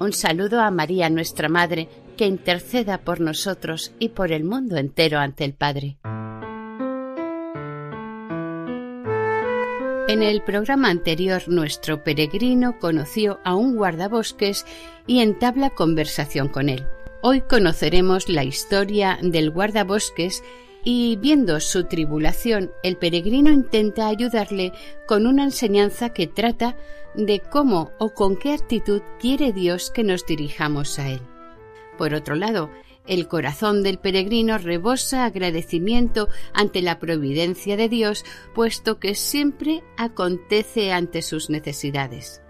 Un saludo a María, nuestra Madre, que interceda por nosotros y por el mundo entero ante el Padre. En el programa anterior, nuestro peregrino conoció a un guardabosques y entabla conversación con él. Hoy conoceremos la historia del guardabosques y viendo su tribulación, el peregrino intenta ayudarle con una enseñanza que trata de cómo o con qué actitud quiere Dios que nos dirijamos a Él. Por otro lado, el corazón del peregrino rebosa agradecimiento ante la providencia de Dios, puesto que siempre acontece ante sus necesidades.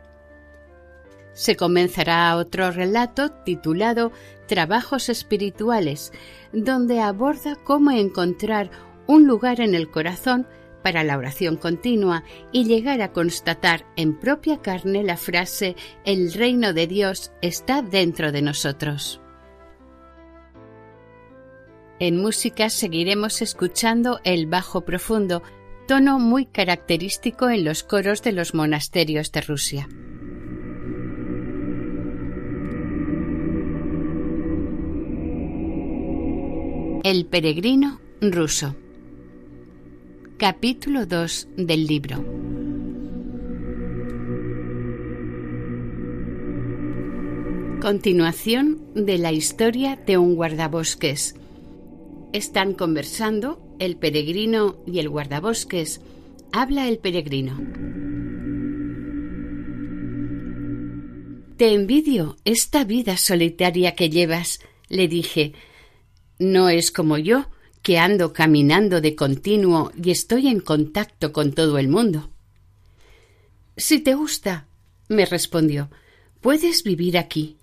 Se comenzará otro relato titulado Trabajos Espirituales, donde aborda cómo encontrar un lugar en el corazón para la oración continua y llegar a constatar en propia carne la frase El reino de Dios está dentro de nosotros. En música seguiremos escuchando el bajo profundo, tono muy característico en los coros de los monasterios de Rusia. El peregrino ruso. Capítulo 2 del libro. Continuación de la historia de un guardabosques. Están conversando el peregrino y el guardabosques. Habla el peregrino. Te envidio esta vida solitaria que llevas, le dije, no es como yo, que ando caminando de continuo y estoy en contacto con todo el mundo. Si te gusta, me respondió, puedes vivir aquí.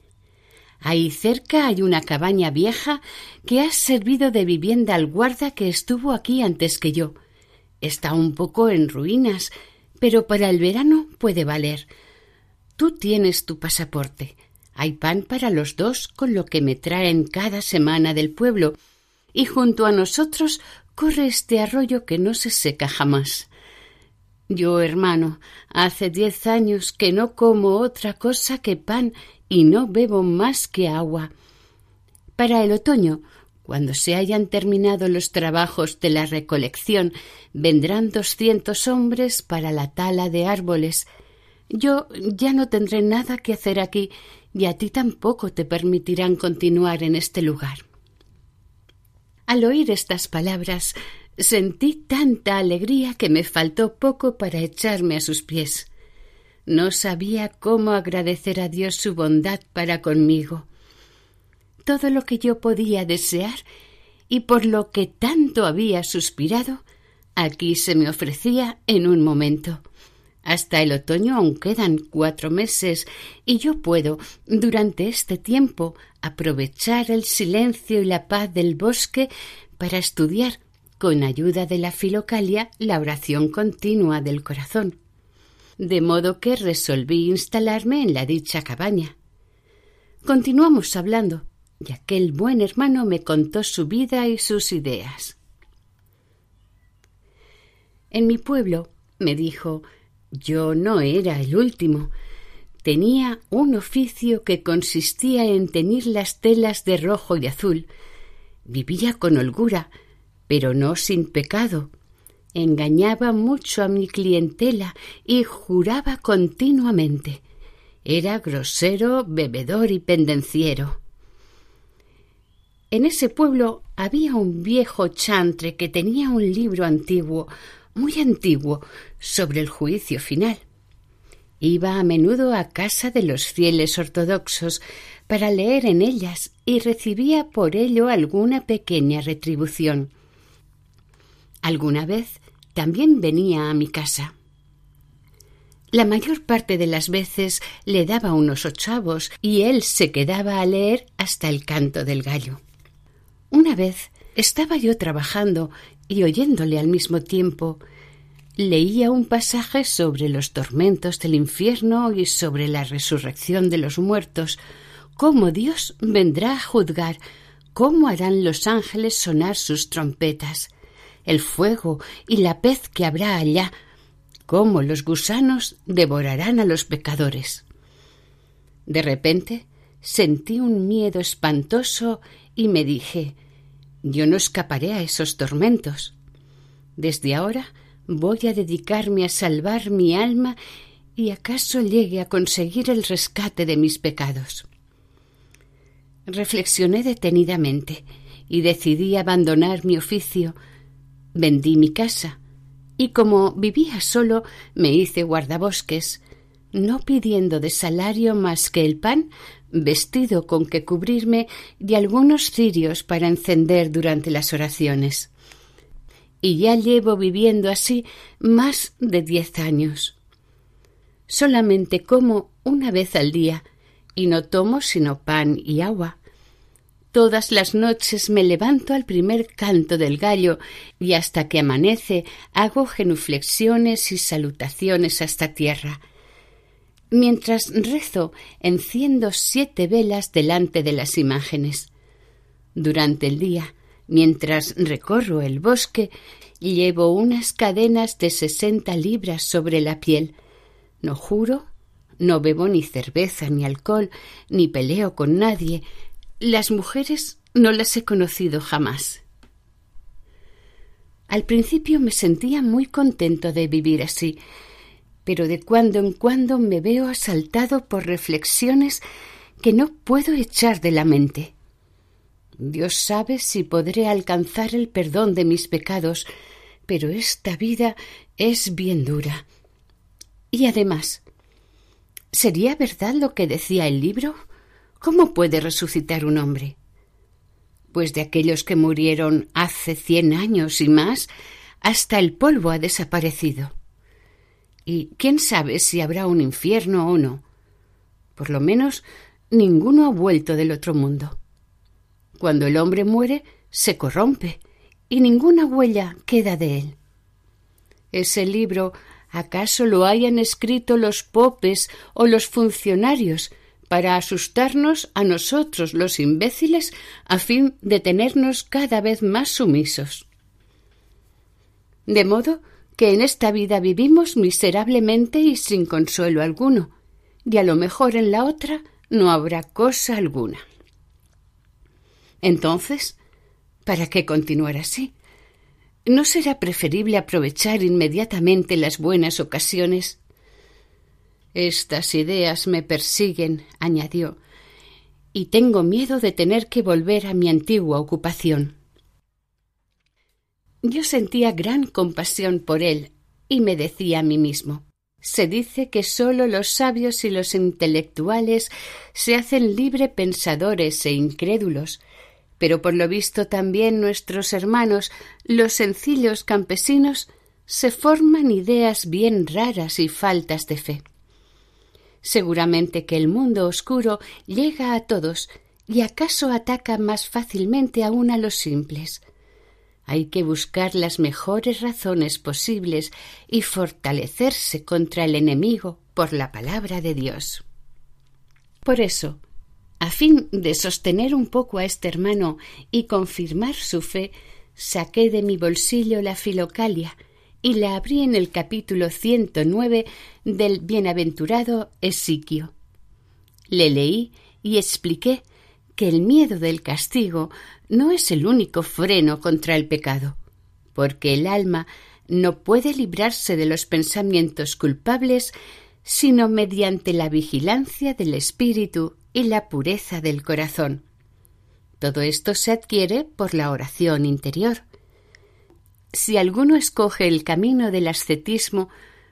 Ahí cerca hay una cabaña vieja que ha servido de vivienda al guarda que estuvo aquí antes que yo. Está un poco en ruinas, pero para el verano puede valer. Tú tienes tu pasaporte. Hay pan para los dos con lo que me traen cada semana del pueblo, y junto a nosotros corre este arroyo que no se seca jamás. Yo, hermano, hace diez años que no como otra cosa que pan y no bebo más que agua. Para el otoño, cuando se hayan terminado los trabajos de la recolección, vendrán doscientos hombres para la tala de árboles. Yo ya no tendré nada que hacer aquí y a ti tampoco te permitirán continuar en este lugar. Al oír estas palabras sentí tanta alegría que me faltó poco para echarme a sus pies. No sabía cómo agradecer a Dios su bondad para conmigo. Todo lo que yo podía desear y por lo que tanto había suspirado, aquí se me ofrecía en un momento. Hasta el otoño aún quedan cuatro meses y yo puedo, durante este tiempo, aprovechar el silencio y la paz del bosque para estudiar, con ayuda de la filocalia, la oración continua del corazón. De modo que resolví instalarme en la dicha cabaña. Continuamos hablando, y aquel buen hermano me contó su vida y sus ideas. En mi pueblo, me dijo, yo no era el último. Tenía un oficio que consistía en teñir las telas de rojo y azul. Vivía con holgura, pero no sin pecado. Engañaba mucho a mi clientela y juraba continuamente. Era grosero, bebedor y pendenciero. En ese pueblo había un viejo chantre que tenía un libro antiguo muy antiguo sobre el juicio final. Iba a menudo a casa de los fieles ortodoxos para leer en ellas y recibía por ello alguna pequeña retribución. Alguna vez también venía a mi casa. La mayor parte de las veces le daba unos ochavos y él se quedaba a leer hasta el canto del gallo. Una vez estaba yo trabajando y oyéndole al mismo tiempo, leía un pasaje sobre los tormentos del infierno y sobre la resurrección de los muertos, cómo Dios vendrá a juzgar, cómo harán los ángeles sonar sus trompetas, el fuego y la pez que habrá allá, cómo los gusanos devorarán a los pecadores. De repente sentí un miedo espantoso y me dije yo no escaparé a esos tormentos. Desde ahora voy a dedicarme a salvar mi alma y acaso llegue a conseguir el rescate de mis pecados. Reflexioné detenidamente y decidí abandonar mi oficio. Vendí mi casa y como vivía solo me hice guardabosques, no pidiendo de salario más que el pan, vestido con que cubrirme y algunos cirios para encender durante las oraciones. Y ya llevo viviendo así más de diez años. Solamente como una vez al día y no tomo sino pan y agua. Todas las noches me levanto al primer canto del gallo y hasta que amanece hago genuflexiones y salutaciones hasta tierra. Mientras rezo, enciendo siete velas delante de las imágenes. Durante el día, mientras recorro el bosque, llevo unas cadenas de sesenta libras sobre la piel. No juro, no bebo ni cerveza ni alcohol, ni peleo con nadie, las mujeres no las he conocido jamás. Al principio me sentía muy contento de vivir así, pero de cuando en cuando me veo asaltado por reflexiones que no puedo echar de la mente. Dios sabe si podré alcanzar el perdón de mis pecados, pero esta vida es bien dura. Y además, ¿sería verdad lo que decía el libro? ¿Cómo puede resucitar un hombre? Pues de aquellos que murieron hace cien años y más, hasta el polvo ha desaparecido. Y quién sabe si habrá un infierno o no. Por lo menos ninguno ha vuelto del otro mundo. Cuando el hombre muere, se corrompe y ninguna huella queda de él. Ese libro acaso lo hayan escrito los popes o los funcionarios para asustarnos a nosotros los imbéciles a fin de tenernos cada vez más sumisos. De modo que en esta vida vivimos miserablemente y sin consuelo alguno, y a lo mejor en la otra no habrá cosa alguna. Entonces, ¿para qué continuar así? ¿No será preferible aprovechar inmediatamente las buenas ocasiones estas ideas me persiguen, añadió, y tengo miedo de tener que volver a mi antigua ocupación. Yo sentía gran compasión por él y me decía a mí mismo se dice que sólo los sabios y los intelectuales se hacen libre pensadores e incrédulos, pero por lo visto también nuestros hermanos, los sencillos campesinos, se forman ideas bien raras y faltas de fe. Seguramente que el mundo oscuro llega a todos y acaso ataca más fácilmente aún a los simples. Hay que buscar las mejores razones posibles y fortalecerse contra el enemigo por la palabra de Dios. Por eso, a fin de sostener un poco a este hermano y confirmar su fe, saqué de mi bolsillo la filocalia y la abrí en el capítulo 109 del bienaventurado Esiquio. Le leí y expliqué que el miedo del castigo no es el único freno contra el pecado, porque el alma no puede librarse de los pensamientos culpables sino mediante la vigilancia del espíritu y la pureza del corazón. Todo esto se adquiere por la oración interior. Si alguno escoge el camino del ascetismo,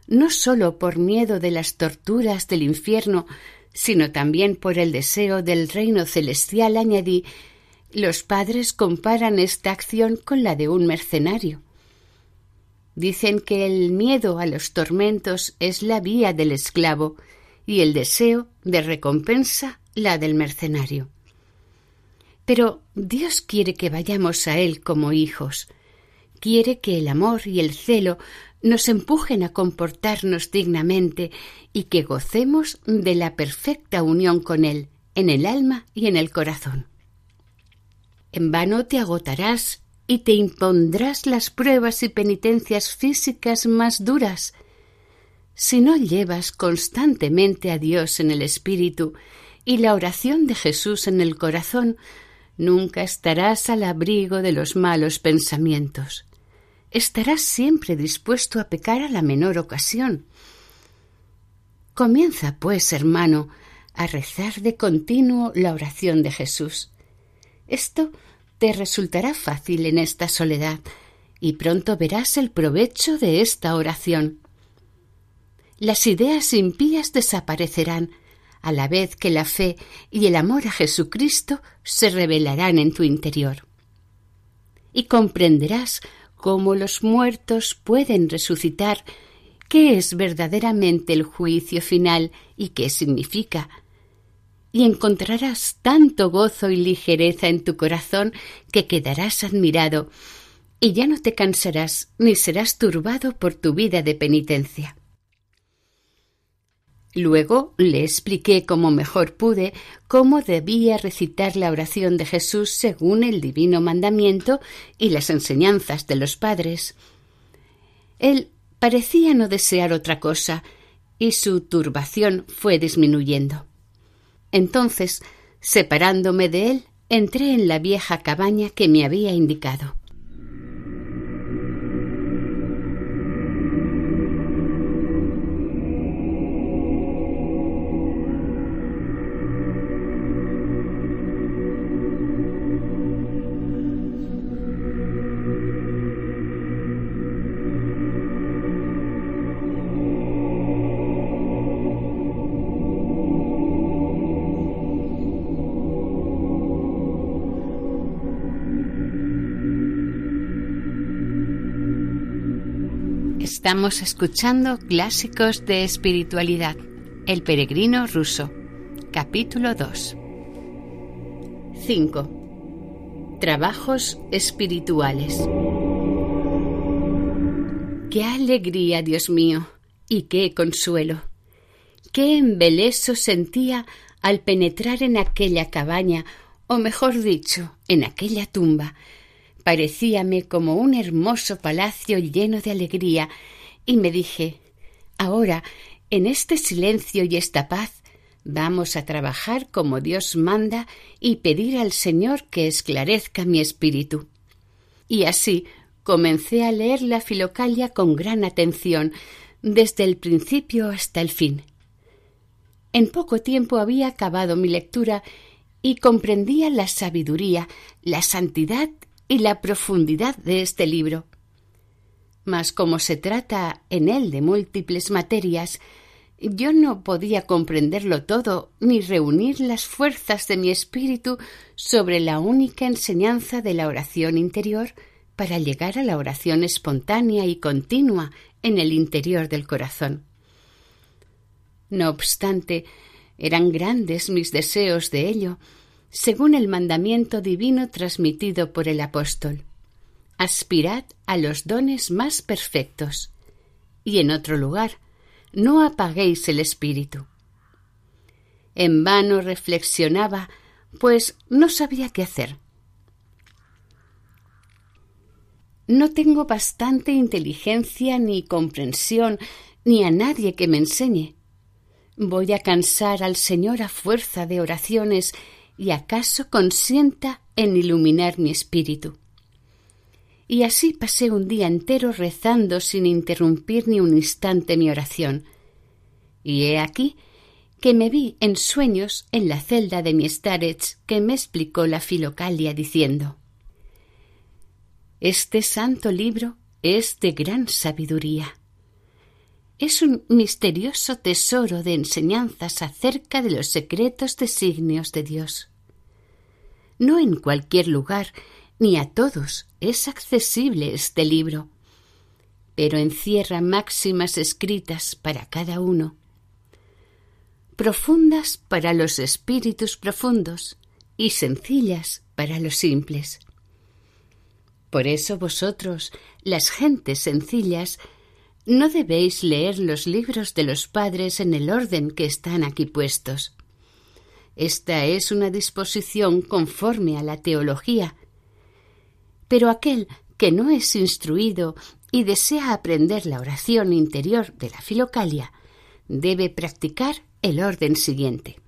no sólo por miedo de las torturas del infierno, sino también por el deseo del reino celestial, añadí, los padres comparan esta acción con la de un mercenario. Dicen que el miedo a los tormentos es la vía del esclavo y el deseo de recompensa la del mercenario. Pero Dios quiere que vayamos a Él como hijos. Quiere que el amor y el celo nos empujen a comportarnos dignamente y que gocemos de la perfecta unión con Él, en el alma y en el corazón. En vano te agotarás y te impondrás las pruebas y penitencias físicas más duras. Si no llevas constantemente a Dios en el espíritu y la oración de Jesús en el corazón, nunca estarás al abrigo de los malos pensamientos. Estarás siempre dispuesto a pecar a la menor ocasión. Comienza, pues, hermano, a rezar de continuo la oración de Jesús. Esto te resultará fácil en esta soledad, y pronto verás el provecho de esta oración. Las ideas impías desaparecerán, a la vez que la fe y el amor a Jesucristo se revelarán en tu interior. Y comprenderás cómo los muertos pueden resucitar, qué es verdaderamente el juicio final y qué significa, y encontrarás tanto gozo y ligereza en tu corazón que quedarás admirado y ya no te cansarás ni serás turbado por tu vida de penitencia. Luego le expliqué como mejor pude cómo debía recitar la oración de Jesús según el divino mandamiento y las enseñanzas de los padres. Él parecía no desear otra cosa, y su turbación fue disminuyendo. Entonces, separándome de él, entré en la vieja cabaña que me había indicado. Estamos escuchando Clásicos de Espiritualidad, El Peregrino Ruso, capítulo 2. 5. Trabajos espirituales. Qué alegría, Dios mío, y qué consuelo. Qué embeleso sentía al penetrar en aquella cabaña, o mejor dicho, en aquella tumba, parecíame como un hermoso palacio lleno de alegría, y me dije Ahora, en este silencio y esta paz, vamos a trabajar como Dios manda y pedir al Señor que esclarezca mi espíritu. Y así comencé a leer la filocalia con gran atención, desde el principio hasta el fin. En poco tiempo había acabado mi lectura y comprendía la sabiduría, la santidad y la profundidad de este libro. Mas como se trata en él de múltiples materias, yo no podía comprenderlo todo ni reunir las fuerzas de mi espíritu sobre la única enseñanza de la oración interior para llegar a la oración espontánea y continua en el interior del corazón. No obstante, eran grandes mis deseos de ello, según el mandamiento divino transmitido por el apóstol. Aspirad a los dones más perfectos. Y en otro lugar, no apaguéis el espíritu. En vano reflexionaba, pues no sabía qué hacer. No tengo bastante inteligencia ni comprensión, ni a nadie que me enseñe. Voy a cansar al Señor a fuerza de oraciones y acaso consienta en iluminar mi espíritu. Y así pasé un día entero rezando sin interrumpir ni un instante mi oración. Y he aquí que me vi en sueños en la celda de mi starets que me explicó la filocalia diciendo Este santo libro es de gran sabiduría es un misterioso tesoro de enseñanzas acerca de los secretos designios de Dios. No en cualquier lugar ni a todos es accesible este libro, pero encierra máximas escritas para cada uno, profundas para los espíritus profundos y sencillas para los simples. Por eso vosotros, las gentes sencillas, no debéis leer los libros de los padres en el orden que están aquí puestos. Esta es una disposición conforme a la teología. Pero aquel que no es instruido y desea aprender la oración interior de la filocalia, debe practicar el orden siguiente.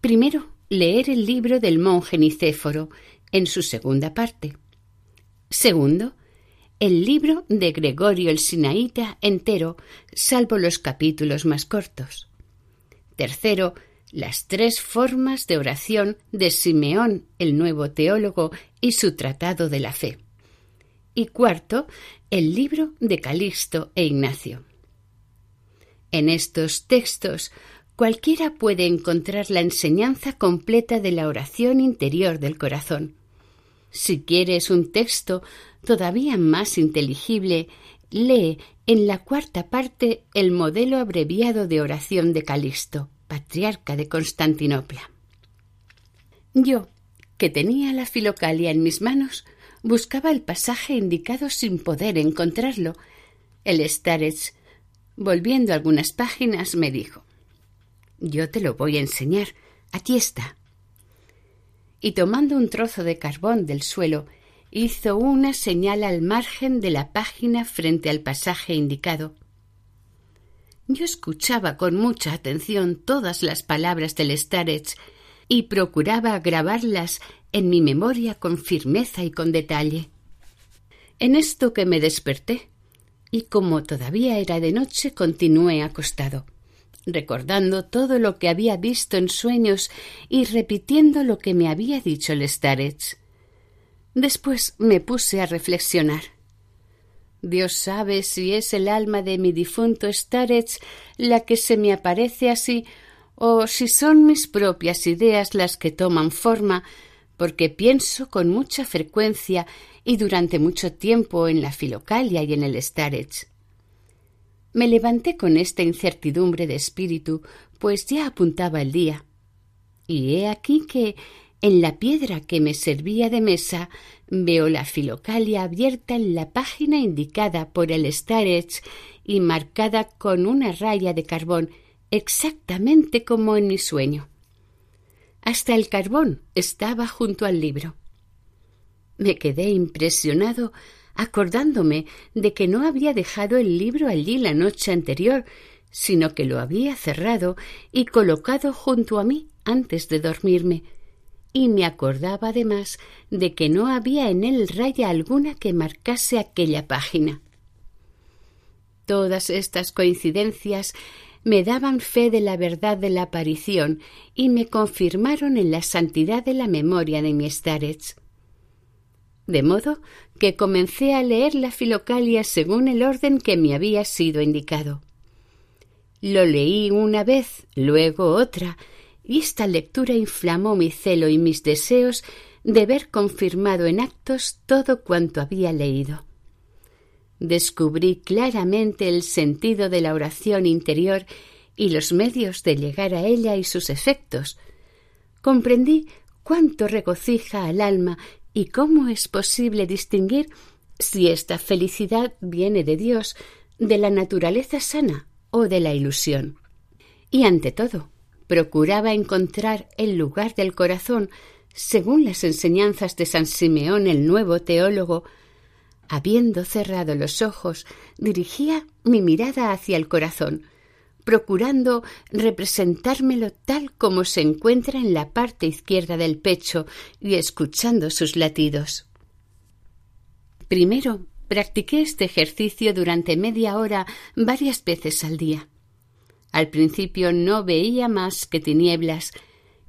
Primero, leer el libro del monje Nicéforo en su segunda parte. Segundo, el libro de Gregorio el Sinaíta entero, salvo los capítulos más cortos. Tercero, las tres formas de oración de Simeón, el nuevo teólogo, y su tratado de la fe y cuarto, el libro de Calixto e Ignacio. En estos textos cualquiera puede encontrar la enseñanza completa de la oración interior del corazón. Si quieres un texto todavía más inteligible, lee en la cuarta parte el modelo abreviado de oración de Calixto, patriarca de Constantinopla. Yo, que tenía la filocalia en mis manos, Buscaba el pasaje indicado sin poder encontrarlo. El Starets, volviendo algunas páginas, me dijo Yo te lo voy a enseñar. Aquí está. Y tomando un trozo de carbón del suelo, hizo una señal al margen de la página frente al pasaje indicado. Yo escuchaba con mucha atención todas las palabras del Starets y procuraba grabarlas en mi memoria con firmeza y con detalle. En esto que me desperté, y como todavía era de noche, continué acostado, recordando todo lo que había visto en sueños y repitiendo lo que me había dicho el Starets. Después me puse a reflexionar. Dios sabe si es el alma de mi difunto Starets la que se me aparece así o si son mis propias ideas las que toman forma, porque pienso con mucha frecuencia y durante mucho tiempo en la filocalia y en el starets. Me levanté con esta incertidumbre de espíritu, pues ya apuntaba el día. Y he aquí que, en la piedra que me servía de mesa, veo la filocalia abierta en la página indicada por el starets y marcada con una raya de carbón exactamente como en mi sueño. Hasta el carbón estaba junto al libro. Me quedé impresionado acordándome de que no había dejado el libro allí la noche anterior, sino que lo había cerrado y colocado junto a mí antes de dormirme, y me acordaba además de que no había en él raya alguna que marcase aquella página. Todas estas coincidencias me daban fe de la verdad de la aparición y me confirmaron en la santidad de la memoria de mi starets. De modo que comencé a leer la filocalia según el orden que me había sido indicado. Lo leí una vez, luego otra, y esta lectura inflamó mi celo y mis deseos de ver confirmado en actos todo cuanto había leído descubrí claramente el sentido de la oración interior y los medios de llegar a ella y sus efectos. Comprendí cuánto regocija al alma y cómo es posible distinguir si esta felicidad viene de Dios, de la naturaleza sana o de la ilusión. Y ante todo, procuraba encontrar el lugar del corazón, según las enseñanzas de San Simeón el nuevo teólogo, Habiendo cerrado los ojos, dirigía mi mirada hacia el corazón, procurando representármelo tal como se encuentra en la parte izquierda del pecho y escuchando sus latidos. Primero, practiqué este ejercicio durante media hora varias veces al día. Al principio no veía más que tinieblas,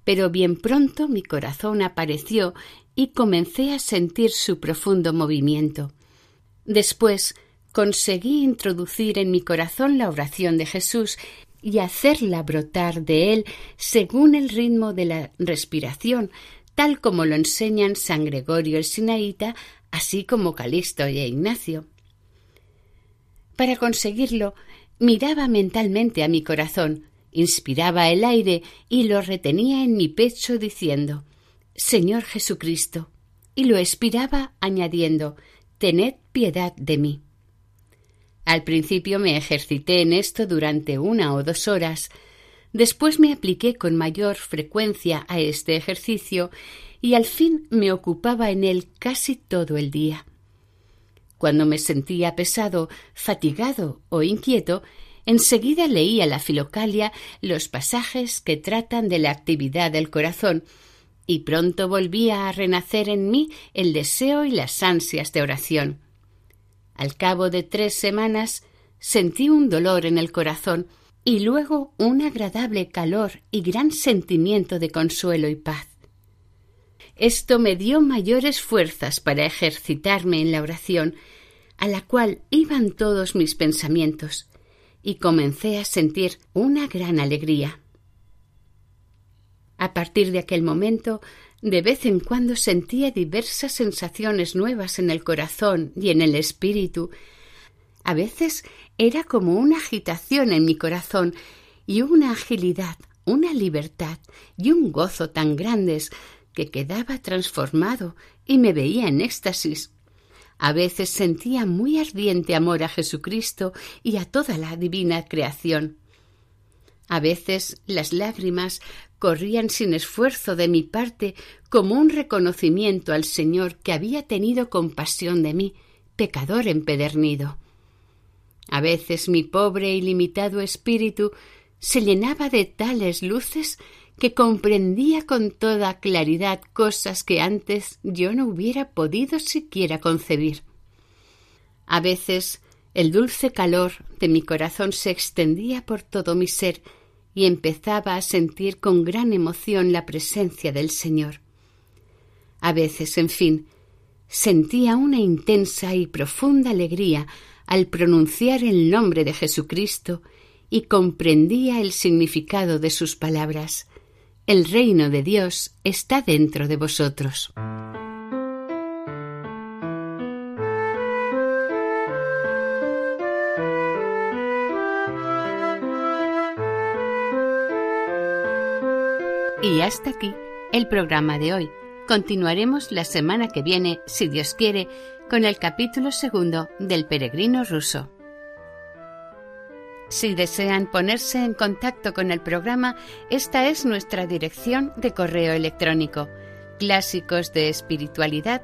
pero bien pronto mi corazón apareció y comencé a sentir su profundo movimiento. Después conseguí introducir en mi corazón la oración de Jesús y hacerla brotar de él según el ritmo de la respiración, tal como lo enseñan San Gregorio el Sinaíta, así como Calixto y Ignacio. Para conseguirlo, miraba mentalmente a mi corazón, inspiraba el aire y lo retenía en mi pecho diciendo Señor Jesucristo, y lo expiraba añadiendo Tened piedad de mí. Al principio me ejercité en esto durante una o dos horas, después me apliqué con mayor frecuencia a este ejercicio y al fin me ocupaba en él casi todo el día. Cuando me sentía pesado, fatigado o inquieto, enseguida leía la Filocalia los pasajes que tratan de la actividad del corazón, y pronto volvía a renacer en mí el deseo y las ansias de oración. Al cabo de tres semanas sentí un dolor en el corazón y luego un agradable calor y gran sentimiento de consuelo y paz. Esto me dio mayores fuerzas para ejercitarme en la oración, a la cual iban todos mis pensamientos, y comencé a sentir una gran alegría. A partir de aquel momento, de vez en cuando sentía diversas sensaciones nuevas en el corazón y en el espíritu. A veces era como una agitación en mi corazón y una agilidad, una libertad y un gozo tan grandes que quedaba transformado y me veía en éxtasis. A veces sentía muy ardiente amor a Jesucristo y a toda la divina creación. A veces las lágrimas corrían sin esfuerzo de mi parte como un reconocimiento al Señor que había tenido compasión de mí, pecador empedernido. A veces mi pobre y limitado espíritu se llenaba de tales luces que comprendía con toda claridad cosas que antes yo no hubiera podido siquiera concebir. A veces el dulce calor de mi corazón se extendía por todo mi ser y empezaba a sentir con gran emoción la presencia del Señor. A veces, en fin, sentía una intensa y profunda alegría al pronunciar el nombre de Jesucristo y comprendía el significado de sus palabras el reino de Dios está dentro de vosotros. Y hasta aquí el programa de hoy. Continuaremos la semana que viene, si Dios quiere, con el capítulo segundo del peregrino ruso. Si desean ponerse en contacto con el programa, esta es nuestra dirección de correo electrónico clásicos de espiritualidad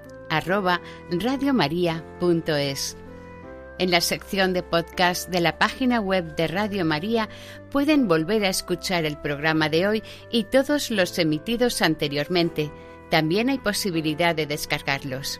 En la sección de podcast de la página web de Radio María pueden volver a escuchar el programa de hoy y todos los emitidos anteriormente. También hay posibilidad de descargarlos.